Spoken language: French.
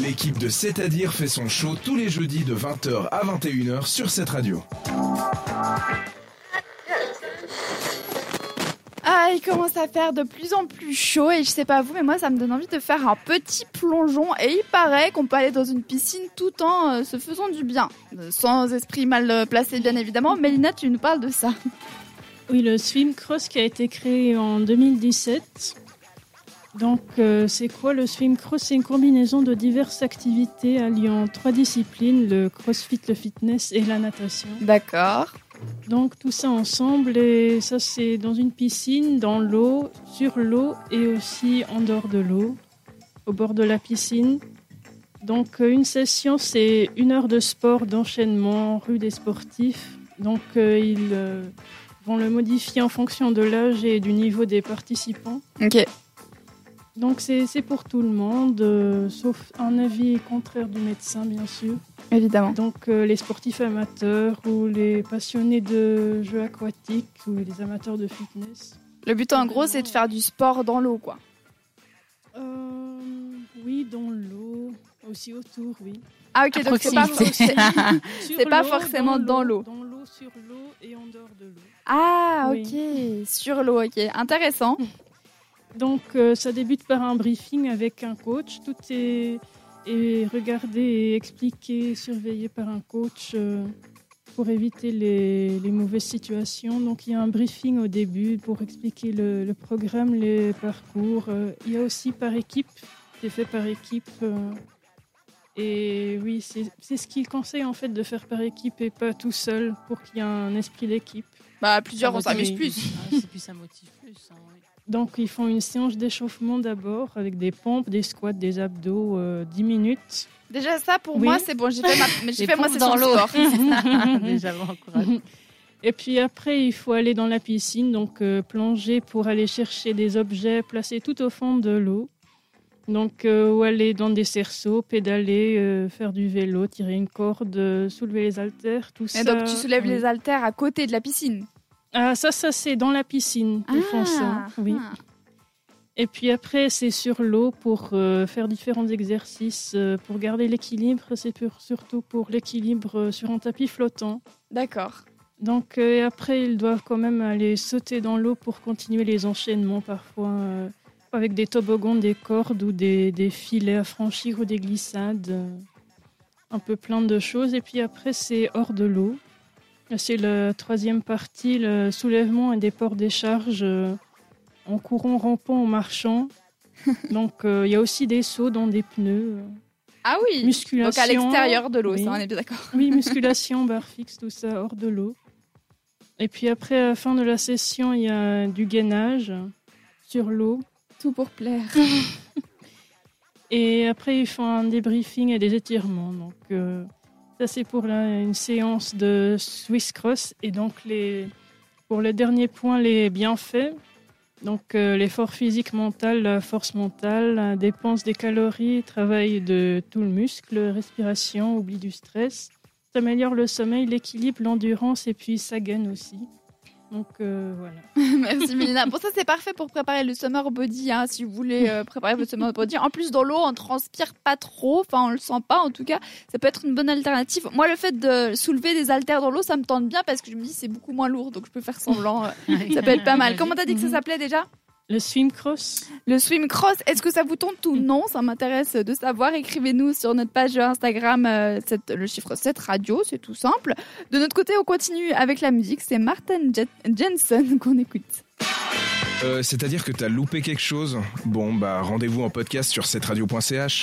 L'équipe de C'est-à-dire fait son show tous les jeudis de 20h à 21h sur cette radio. Ah, il commence à faire de plus en plus chaud et je sais pas vous, mais moi ça me donne envie de faire un petit plongeon et il paraît qu'on peut aller dans une piscine tout en euh, se faisant du bien. Euh, Sans esprit mal euh, placé bien évidemment. Mélina, tu nous parles de ça. Oui, le swim cross qui a été créé en 2017. Donc, euh, c'est quoi le swim cross? C'est une combinaison de diverses activités alliant trois disciplines le crossfit, le fitness et la natation. D'accord. Donc, tout ça ensemble, et ça, c'est dans une piscine, dans l'eau, sur l'eau et aussi en dehors de l'eau, au bord de la piscine. Donc, euh, une session, c'est une heure de sport d'enchaînement rue des sportifs. Donc, euh, ils euh, vont le modifier en fonction de l'âge et du niveau des participants. Ok. Donc, c'est c'est pour tout le monde, euh, sauf un avis contraire du médecin, bien sûr. Évidemment. Donc, euh, les sportifs amateurs ou les passionnés de jeux aquatiques ou les amateurs de fitness. Le but en gros, c'est de faire du sport dans l'eau, quoi. Euh, oui, dans l'eau, aussi autour, oui. Ah ok, donc c'est pas, pas l'eau, forcément dans l'eau. Dans l'eau, sur l'eau et en dehors de l'eau. Ah Oui. ok, sur l'eau, ok, intéressant. Donc, euh, ça débute par un briefing avec un coach. Tout est, regardé expliqué, surveillé par un coach euh, pour éviter les, mauvaises situations. Donc, il y a un briefing au début pour expliquer le, le programme, les parcours. Euh, il y a aussi par équipe, c'est fait par équipe. Et oui, c'est c'est ce qu'il conseille en fait de faire par équipe et pas tout seul pour qu'il y ait un esprit d'équipe. Bah plusieurs, on Ça s'amuse plus. Ah, c'est plus ça motive plus. hein, oui. Donc, ils font une séance d'échauffement d'abord avec des pompes, des squats, des abdos, euh, 10 minutes. Déjà ça pour Oui. moi c'est bon, j'ai fait ma, fait moi c'est dans dans l'eau. Déjà, bon. Et puis après, il faut aller dans la piscine, donc euh, plonger pour aller chercher des objets placés tout au fond de l'eau. Donc, euh, ou aller dans des cerceaux, pédaler, euh, faire du vélo, tirer une corde, euh, soulever les haltères, tout ça. Et donc tu soulèves oui. les haltères à côté de la piscine. Ah, ça, ça, c'est dans la piscine. Ils font ça. Oui. ah. Et puis après, c'est sur l'eau pour euh, faire différents exercices, pour garder l'équilibre. C'est surtout pour l'équilibre sur un tapis flottant. D'accord. Donc et après, ils doivent quand même aller sauter dans l'eau pour continuer les enchaînements parfois avec des toboggans, des cordes ou des, des filets à franchir ou des glissades. euh, un peu plein de choses. Et puis après, c'est hors de l'eau. C'est la troisième partie, le soulèvement et déport des charges euh, en courant, rampant, en marchant. Donc euh, il y a aussi des sauts dans des pneus. Ah oui. musculation. Donc à l'extérieur de l'eau, Oui. ça on est bien d'accord. Oui, musculation, barre fixe, tout ça hors de l'eau. Et puis après, à la fin de la session, il y a du gainage sur l'eau. Tout pour plaire. Et après, ils font un débriefing et des étirements. Donc, euh, ça, c'est pour la- une séance de Swiss Cross. Et donc, les, pour le dernier point, les bienfaits. Donc, euh, l'effort physique mental, la force mentale, la dépense des calories, travail de tout le muscle, respiration, oubli du stress. Ça améliore le sommeil, l'équilibre, l'endurance et puis ça gagne aussi. Donc, euh, voilà. Merci Mélina. Bon ça c'est parfait pour préparer le summer body hein, si vous voulez euh, préparer votre summer body. En plus dans l'eau on transpire pas trop, enfin on le sent pas en tout cas. Ça peut être une bonne alternative. Moi le fait de soulever des haltères dans l'eau ça me tente bien parce que je me dis c'est beaucoup moins lourd donc je peux faire semblant. euh, Ça peut être pas mal. Comment t'as dit que ça s'appelait déjà? Le swim cross, Le swim cross, est-ce que ça vous tente ou non? Ça m'intéresse de savoir. Écrivez-nous sur notre page Instagram, euh, cette- le chiffre 7 radio, c'est tout simple. De notre côté, on continue avec la musique. C'est Martin Jet- Jensen qu'on écoute. Euh, C'est-à-dire que t'as loupé quelque chose? Bon, bah rendez-vous en podcast sur cetteradio.ch.